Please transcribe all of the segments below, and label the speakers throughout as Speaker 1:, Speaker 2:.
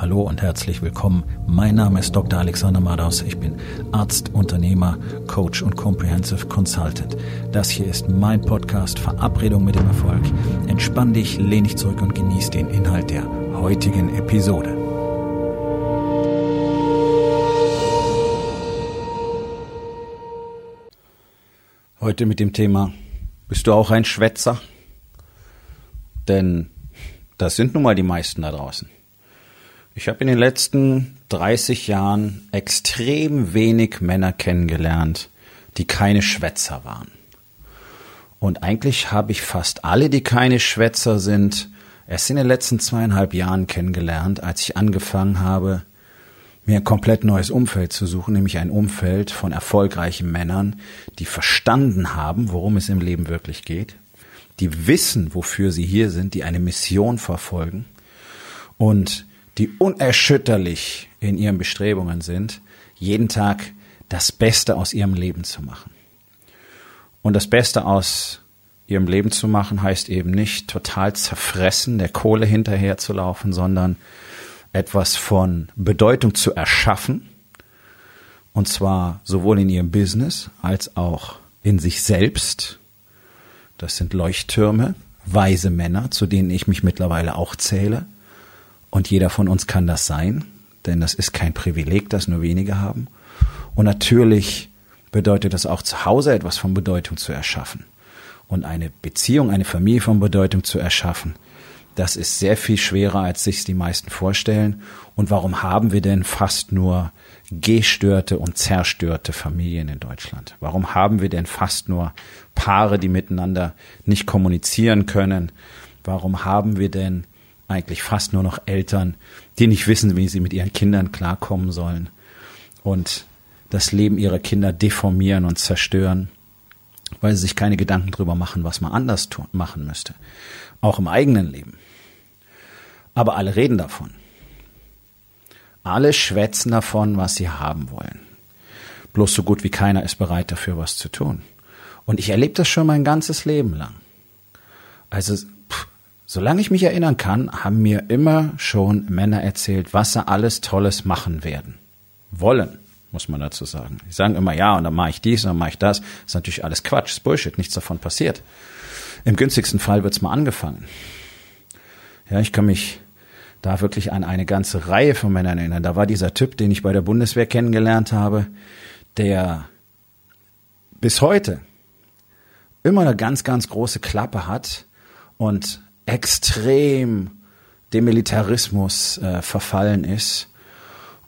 Speaker 1: Hallo und herzlich willkommen. Mein Name ist Dr. Alexander Madaus. Ich bin Arzt, Unternehmer, Coach und Comprehensive Consultant. Das hier ist mein Podcast Verabredung mit dem Erfolg. Entspann dich, lehn dich zurück und genieß den Inhalt der heutigen Episode. Heute mit dem Thema, bist du auch ein Schwätzer? Denn das sind nun mal die meisten da draußen. Ich habe in den letzten 30 Jahren extrem wenig Männer kennengelernt, die keine Schwätzer waren. Und eigentlich habe ich fast alle, die keine Schwätzer sind, erst in den letzten zweieinhalb Jahren kennengelernt, als ich angefangen habe, mir ein komplett neues Umfeld zu suchen, nämlich ein Umfeld von erfolgreichen Männern, die verstanden haben, worum es im Leben wirklich geht, die wissen, wofür sie hier sind, die eine Mission verfolgen und die unerschütterlich in ihren Bestrebungen sind, jeden Tag das Beste aus ihrem Leben zu machen. Und das Beste aus ihrem Leben zu machen heißt eben nicht total zerfressen, der Kohle hinterher zu laufen, sondern etwas von Bedeutung zu erschaffen. Und zwar sowohl in ihrem Business als auch in sich selbst. Das sind Leuchttürme, weise Männer, zu denen ich mich mittlerweile auch zähle. Und jeder von uns kann das sein, denn das ist kein Privileg, das nur wenige haben. Und natürlich bedeutet das auch zu Hause etwas von Bedeutung zu erschaffen. Und eine Beziehung, eine Familie von Bedeutung zu erschaffen, das ist sehr viel schwerer, als sich die meisten vorstellen. Und warum haben wir denn fast nur gestörte und zerstörte Familien in Deutschland? Warum haben wir denn fast nur Paare, die miteinander nicht kommunizieren können? Warum haben wir denn eigentlich fast nur noch Eltern, die nicht wissen, wie sie mit ihren Kindern klarkommen sollen und das Leben ihrer Kinder deformieren und zerstören, weil sie sich keine Gedanken drüber machen, was man anders tun, machen müsste. Auch im eigenen Leben. Aber alle reden davon. Alle schwätzen davon, was sie haben wollen. Bloß so gut wie keiner ist bereit dafür, was zu tun. Und ich erlebe das schon mein ganzes Leben lang. Also Solange ich mich erinnern kann, haben mir immer schon Männer erzählt, was sie alles Tolles machen werden. Wollen, muss man dazu sagen. Die sagen immer, ja, und dann mache ich dies und dann mache ich das. Das ist natürlich alles Quatsch, ist Bullshit, nichts davon passiert. Im günstigsten Fall wird's mal angefangen. Ja, ich kann mich da wirklich an eine ganze Reihe von Männern erinnern. Da war dieser Typ, den ich bei der Bundeswehr kennengelernt habe, der bis heute immer eine ganz, ganz große Klappe hat und extrem dem Militarismus äh, verfallen ist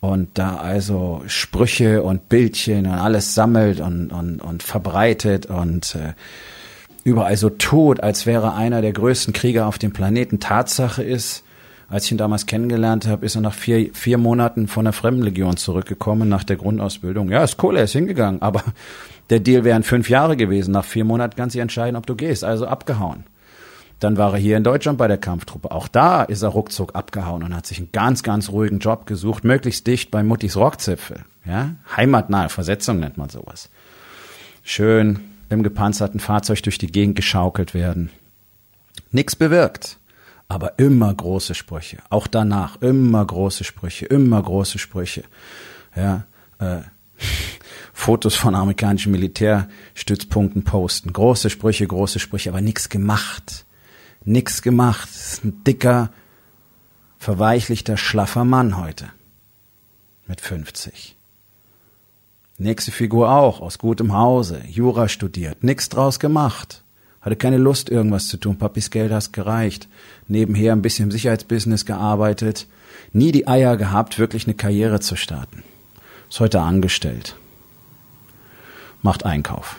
Speaker 1: und da also Sprüche und Bildchen und alles sammelt und, und, und verbreitet und äh, überall so tut, als wäre einer der größten Krieger auf dem Planeten. Tatsache ist, als ich ihn damals kennengelernt habe, ist er nach vier, vier Monaten von der Fremdenlegion zurückgekommen nach der Grundausbildung. Ja, ist cool, er ist hingegangen, aber der Deal wären fünf Jahre gewesen. Nach vier Monaten kannst du entscheiden, ob du gehst. Also abgehauen. Dann war er hier in Deutschland bei der Kampftruppe. Auch da ist er ruckzuck abgehauen und hat sich einen ganz, ganz ruhigen Job gesucht, möglichst dicht bei Muttis Rockzipfel. Ja? Heimatnahe Versetzung nennt man sowas. Schön im gepanzerten Fahrzeug durch die Gegend geschaukelt werden. Nix bewirkt. Aber immer große Sprüche. Auch danach immer große Sprüche, immer große Sprüche. Ja, äh, Fotos von amerikanischen Militärstützpunkten posten. Große Sprüche, große Sprüche, aber nichts gemacht nix gemacht. ist ein dicker, verweichlichter, schlaffer Mann heute. Mit 50. Nächste Figur auch, aus gutem Hause, Jura studiert, nix draus gemacht. Hatte keine Lust, irgendwas zu tun. Papis Geld hast gereicht. Nebenher ein bisschen im Sicherheitsbusiness gearbeitet. Nie die Eier gehabt, wirklich eine Karriere zu starten. Ist heute angestellt. Macht Einkauf.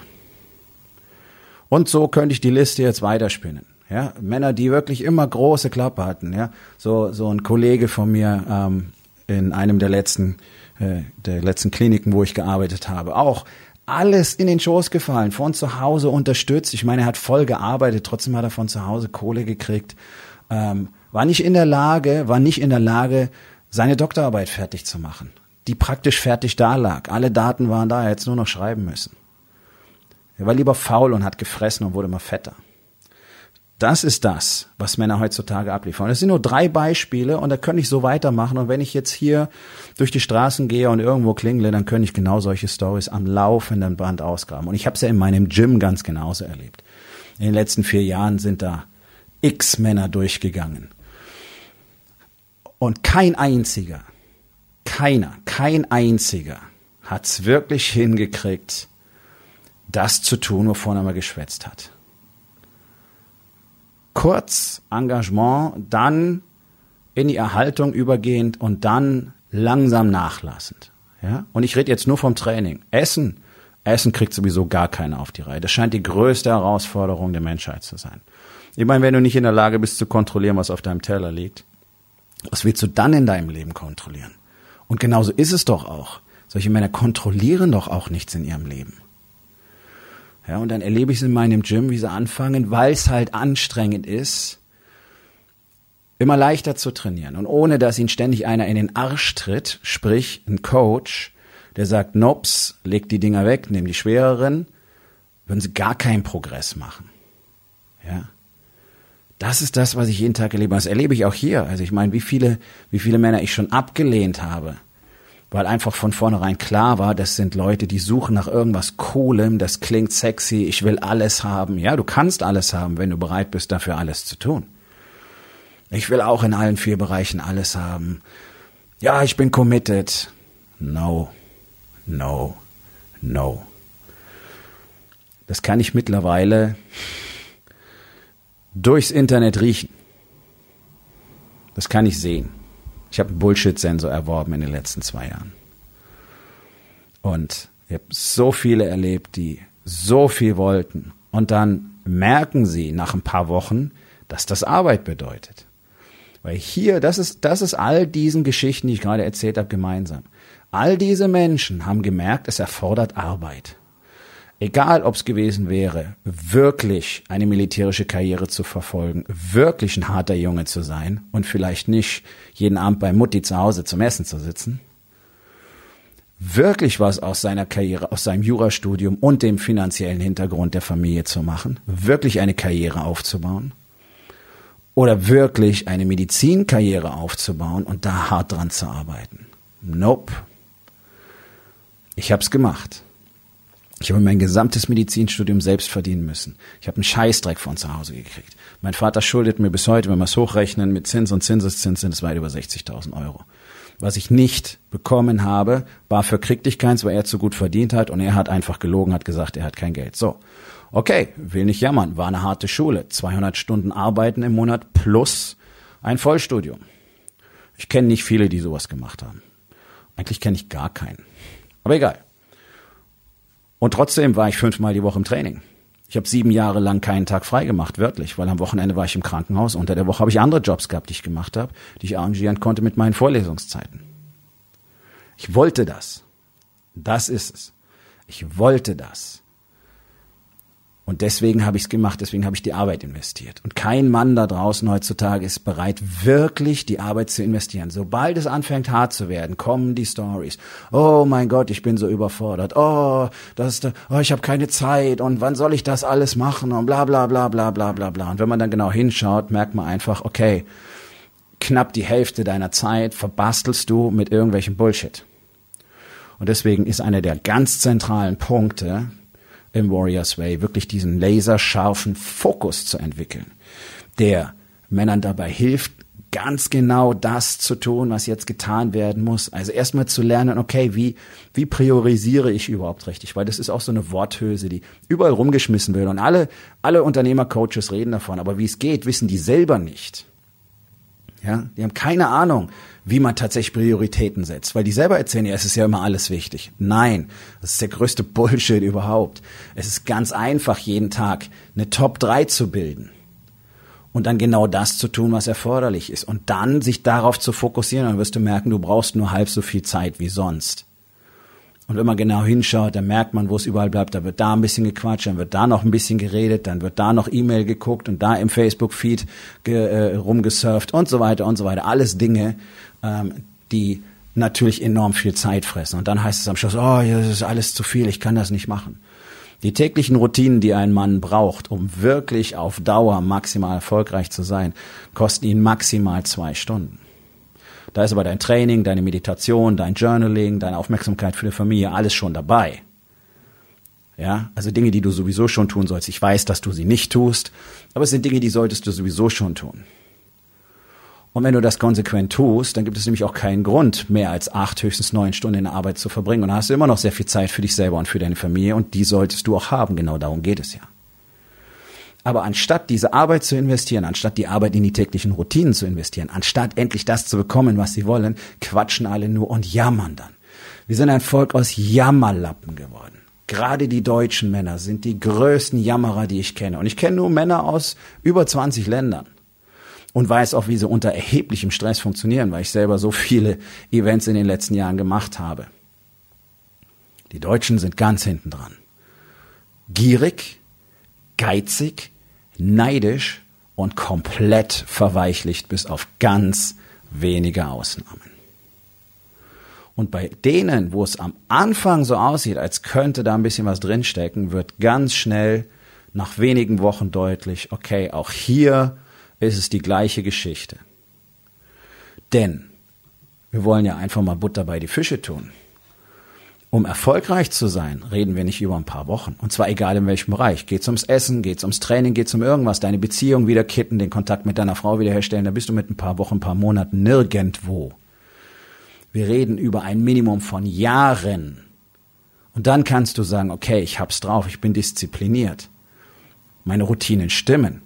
Speaker 1: Und so könnte ich die Liste jetzt weiterspinnen. Ja, Männer, die wirklich immer große Klappe hatten. Ja, so so ein Kollege von mir ähm, in einem der letzten äh, der letzten Kliniken, wo ich gearbeitet habe, auch alles in den Schoß gefallen, von zu Hause unterstützt. Ich meine, er hat voll gearbeitet, trotzdem hat er von zu Hause Kohle gekriegt. Ähm, war nicht in der Lage, war nicht in der Lage, seine Doktorarbeit fertig zu machen, die praktisch fertig da lag. Alle Daten waren da, er hätte nur noch schreiben müssen. Er war lieber faul und hat gefressen und wurde immer fetter Das ist das, was Männer heutzutage abliefern. Das sind nur drei Beispiele und da könnte ich so weitermachen. Und wenn ich jetzt hier durch die Straßen gehe und irgendwo klingle, dann könnte ich genau solche Stories am laufenden Band ausgraben. Und ich habe es ja in meinem Gym ganz genauso erlebt. In den letzten vier Jahren sind da x Männer durchgegangen. Und kein einziger, keiner, kein einziger hat's wirklich hingekriegt, das zu tun, wovon er mal geschwätzt hat kurz Engagement, dann in die Erhaltung übergehend und dann langsam nachlassend. Ja? Und ich rede jetzt nur vom Training. Essen, Essen kriegt sowieso gar keiner auf die Reihe. Das scheint die größte Herausforderung der Menschheit zu sein. Ich meine, wenn du nicht in der Lage bist zu kontrollieren, was auf deinem Teller liegt, was willst du dann in deinem Leben kontrollieren? Und genauso ist es doch auch. Solche Männer kontrollieren doch auch nichts in ihrem Leben. Ja, und dann erlebe ich es in meinem Gym, wie sie anfangen, weil es halt anstrengend ist, immer leichter zu trainieren. Und ohne dass ihnen ständig einer in den Arsch tritt, sprich ein Coach, der sagt, Nops, leg die Dinger weg, nimm die schwereren, würden sie gar keinen Progress machen. Ja. Das ist das, was ich jeden Tag erlebe. Das erlebe ich auch hier. Also ich meine, wie viele, wie viele Männer ich schon abgelehnt habe weil einfach von vornherein klar war, das sind Leute, die suchen nach irgendwas Coolem, das klingt sexy, ich will alles haben. Ja, du kannst alles haben, wenn du bereit bist, dafür alles zu tun. Ich will auch in allen vier Bereichen alles haben. Ja, ich bin committed. No, no, no. Das kann ich mittlerweile durchs Internet riechen. Das kann ich sehen. Ich habe einen Bullshit-Sensor erworben in den letzten zwei Jahren. Und ich habe so viele erlebt, die so viel wollten. Und dann merken sie nach ein paar Wochen, dass das Arbeit bedeutet. Weil hier, das ist, das ist all diesen Geschichten, die ich gerade erzählt habe, gemeinsam. All diese Menschen haben gemerkt, es erfordert Arbeit egal ob es gewesen wäre, wirklich eine militärische Karriere zu verfolgen, wirklich ein harter Junge zu sein und vielleicht nicht jeden Abend bei Mutti zu Hause zum Essen zu sitzen, wirklich was aus seiner Karriere, aus seinem Jurastudium und dem finanziellen Hintergrund der Familie zu machen, wirklich eine Karriere aufzubauen oder wirklich eine Medizinkarriere aufzubauen und da hart dran zu arbeiten. Nope. Ich hab's gemacht. Ich habe mein gesamtes Medizinstudium selbst verdienen müssen. Ich habe einen Scheißdreck von zu Hause gekriegt. Mein Vater schuldet mir bis heute, wenn wir es hochrechnen, mit Zins und Zinseszins sind es weit über 60.000 Euro. Was ich nicht bekommen habe, war für krieg dich keins, weil er zu gut verdient hat und er hat einfach gelogen, hat gesagt, er hat kein Geld. So. Okay, will nicht jammern, war eine harte Schule. 200 Stunden arbeiten im Monat plus ein Vollstudium. Ich kenne nicht viele, die sowas gemacht haben. Eigentlich kenne ich gar keinen. Aber egal. Und trotzdem war ich fünfmal die Woche im Training. Ich habe sieben Jahre lang keinen Tag frei gemacht, wörtlich, weil am Wochenende war ich im Krankenhaus. Unter der Woche habe ich andere Jobs gehabt, die ich gemacht habe, die ich arrangieren konnte mit meinen Vorlesungszeiten. Ich wollte das. Das ist es. Ich wollte das. Und deswegen habe ich es gemacht, deswegen habe ich die Arbeit investiert. Und kein Mann da draußen heutzutage ist bereit, wirklich die Arbeit zu investieren. Sobald es anfängt hart zu werden, kommen die Stories. Oh mein Gott, ich bin so überfordert. Oh, das, oh ich habe keine Zeit und wann soll ich das alles machen und bla bla bla bla bla bla bla. Und wenn man dann genau hinschaut, merkt man einfach, okay, knapp die Hälfte deiner Zeit verbastelst du mit irgendwelchem Bullshit. Und deswegen ist einer der ganz zentralen Punkte, im Warriors Way, wirklich diesen laserscharfen Fokus zu entwickeln, der Männern dabei hilft, ganz genau das zu tun, was jetzt getan werden muss. Also erstmal zu lernen, okay, wie, wie priorisiere ich überhaupt richtig? Weil das ist auch so eine Worthülse, die überall rumgeschmissen wird. Und alle, alle Unternehmercoaches reden davon. Aber wie es geht, wissen die selber nicht. Ja, die haben keine Ahnung, wie man tatsächlich Prioritäten setzt. Weil die selber erzählen, ja, es ist ja immer alles wichtig. Nein, das ist der größte Bullshit überhaupt. Es ist ganz einfach, jeden Tag eine Top 3 zu bilden. Und dann genau das zu tun, was erforderlich ist. Und dann sich darauf zu fokussieren, dann wirst du merken, du brauchst nur halb so viel Zeit wie sonst. Und wenn man genau hinschaut, dann merkt man, wo es überall bleibt. Da wird da ein bisschen gequatscht, dann wird da noch ein bisschen geredet, dann wird da noch E-Mail geguckt und da im Facebook-Feed äh, rumgesurft und so weiter und so weiter. Alles Dinge, ähm, die natürlich enorm viel Zeit fressen. Und dann heißt es am Schluss, oh, das ist alles zu viel, ich kann das nicht machen. Die täglichen Routinen, die ein Mann braucht, um wirklich auf Dauer maximal erfolgreich zu sein, kosten ihn maximal zwei Stunden. Da ist aber dein Training, deine Meditation, dein Journaling, deine Aufmerksamkeit für die Familie, alles schon dabei. Ja, also Dinge, die du sowieso schon tun sollst. Ich weiß, dass du sie nicht tust, aber es sind Dinge, die solltest du sowieso schon tun. Und wenn du das konsequent tust, dann gibt es nämlich auch keinen Grund, mehr als acht, höchstens neun Stunden in der Arbeit zu verbringen. Und dann hast du immer noch sehr viel Zeit für dich selber und für deine Familie und die solltest du auch haben. Genau darum geht es ja. Aber anstatt diese Arbeit zu investieren, anstatt die Arbeit in die täglichen Routinen zu investieren, anstatt endlich das zu bekommen, was sie wollen, quatschen alle nur und jammern dann. Wir sind ein Volk aus Jammerlappen geworden. Gerade die deutschen Männer sind die größten Jammerer, die ich kenne. Und ich kenne nur Männer aus über 20 Ländern. Und weiß auch, wie sie unter erheblichem Stress funktionieren, weil ich selber so viele Events in den letzten Jahren gemacht habe. Die Deutschen sind ganz hinten dran. Gierig, geizig, neidisch und komplett verweichlicht bis auf ganz wenige Ausnahmen. Und bei denen, wo es am Anfang so aussieht, als könnte da ein bisschen was drinstecken, wird ganz schnell nach wenigen Wochen deutlich, okay, auch hier ist es die gleiche Geschichte. Denn wir wollen ja einfach mal Butter bei die Fische tun. Um erfolgreich zu sein, reden wir nicht über ein paar Wochen. Und zwar egal in welchem Bereich. Geht's ums Essen, geht's ums Training, geht's um irgendwas, deine Beziehung wieder kitten, den Kontakt mit deiner Frau wiederherstellen, da bist du mit ein paar Wochen, ein paar Monaten nirgendwo. Wir reden über ein Minimum von Jahren. Und dann kannst du sagen, okay, ich hab's drauf, ich bin diszipliniert. Meine Routinen stimmen.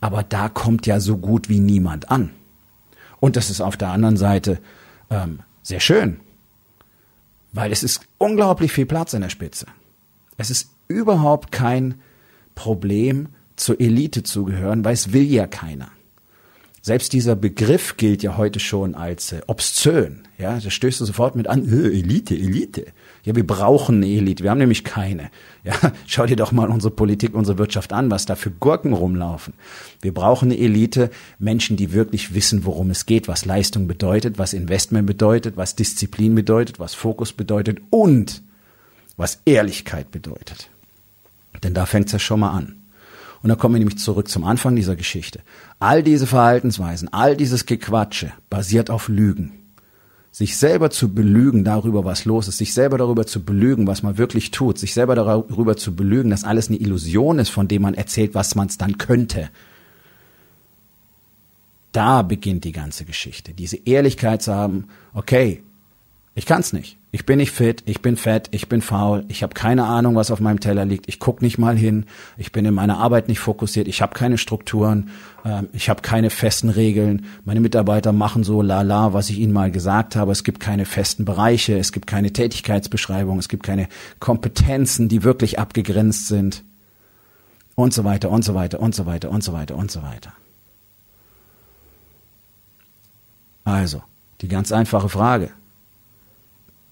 Speaker 1: Aber da kommt ja so gut wie niemand an. Und das ist auf der anderen Seite ähm, sehr schön, weil es ist unglaublich viel Platz in der Spitze. Es ist überhaupt kein Problem, zur Elite zu gehören, weil es will ja keiner. Selbst dieser Begriff gilt ja heute schon als äh, obszön. Ja, da stößt du sofort mit an, äh, Elite, Elite. Ja, wir brauchen eine Elite, wir haben nämlich keine. Ja, schau dir doch mal unsere Politik, unsere Wirtschaft an, was da für Gurken rumlaufen. Wir brauchen eine Elite, Menschen, die wirklich wissen, worum es geht, was Leistung bedeutet, was Investment bedeutet, was Disziplin bedeutet, was Fokus bedeutet und was Ehrlichkeit bedeutet. Denn da fängt's ja schon mal an. Und da kommen wir nämlich zurück zum Anfang dieser Geschichte. All diese Verhaltensweisen, all dieses Gequatsche basiert auf Lügen. Sich selber zu belügen darüber, was los ist, sich selber darüber zu belügen, was man wirklich tut, sich selber darüber zu belügen, dass alles eine Illusion ist, von dem man erzählt, was man es dann könnte. Da beginnt die ganze Geschichte. Diese Ehrlichkeit zu haben, okay, ich kann's nicht. Ich bin nicht fit, ich bin fett, ich bin faul, ich habe keine Ahnung, was auf meinem Teller liegt, ich guck nicht mal hin, ich bin in meiner Arbeit nicht fokussiert, ich habe keine Strukturen, ähm, ich habe keine festen Regeln, meine Mitarbeiter machen so lala, was ich ihnen mal gesagt habe, es gibt keine festen Bereiche, es gibt keine Tätigkeitsbeschreibung, es gibt keine Kompetenzen, die wirklich abgegrenzt sind und so weiter und so weiter und so weiter und so weiter und so weiter. Also, die ganz einfache Frage.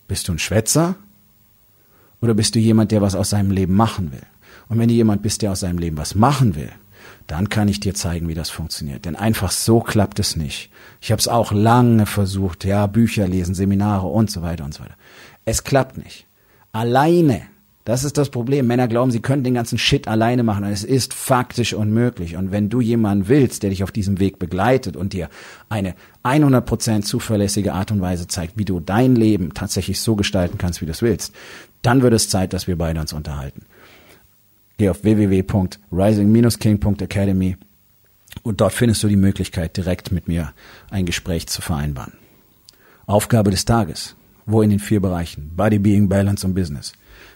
Speaker 1: Bist du ein Schwätzer? Oder bist du jemand, der was aus seinem Leben machen will? Und wenn du jemand bist, der aus seinem Leben was machen will, dann kann ich dir zeigen, wie das funktioniert. Denn einfach so klappt es nicht. Ich habe es auch lange versucht, ja, Bücher lesen, Seminare und so weiter und so weiter. Es klappt nicht. Alleine das ist das Problem. Männer glauben, sie können den ganzen Shit alleine machen. Und es ist faktisch unmöglich. Und wenn du jemanden willst, der dich auf diesem Weg begleitet und dir eine 100% zuverlässige Art und Weise zeigt, wie du dein Leben tatsächlich so gestalten kannst, wie du es willst, dann wird es Zeit, dass wir beide uns unterhalten. Geh auf www.rising-king.academy und dort findest du die Möglichkeit, direkt mit mir ein Gespräch zu vereinbaren. Aufgabe des Tages. Wo in den vier Bereichen? Body, Being, Balance und Business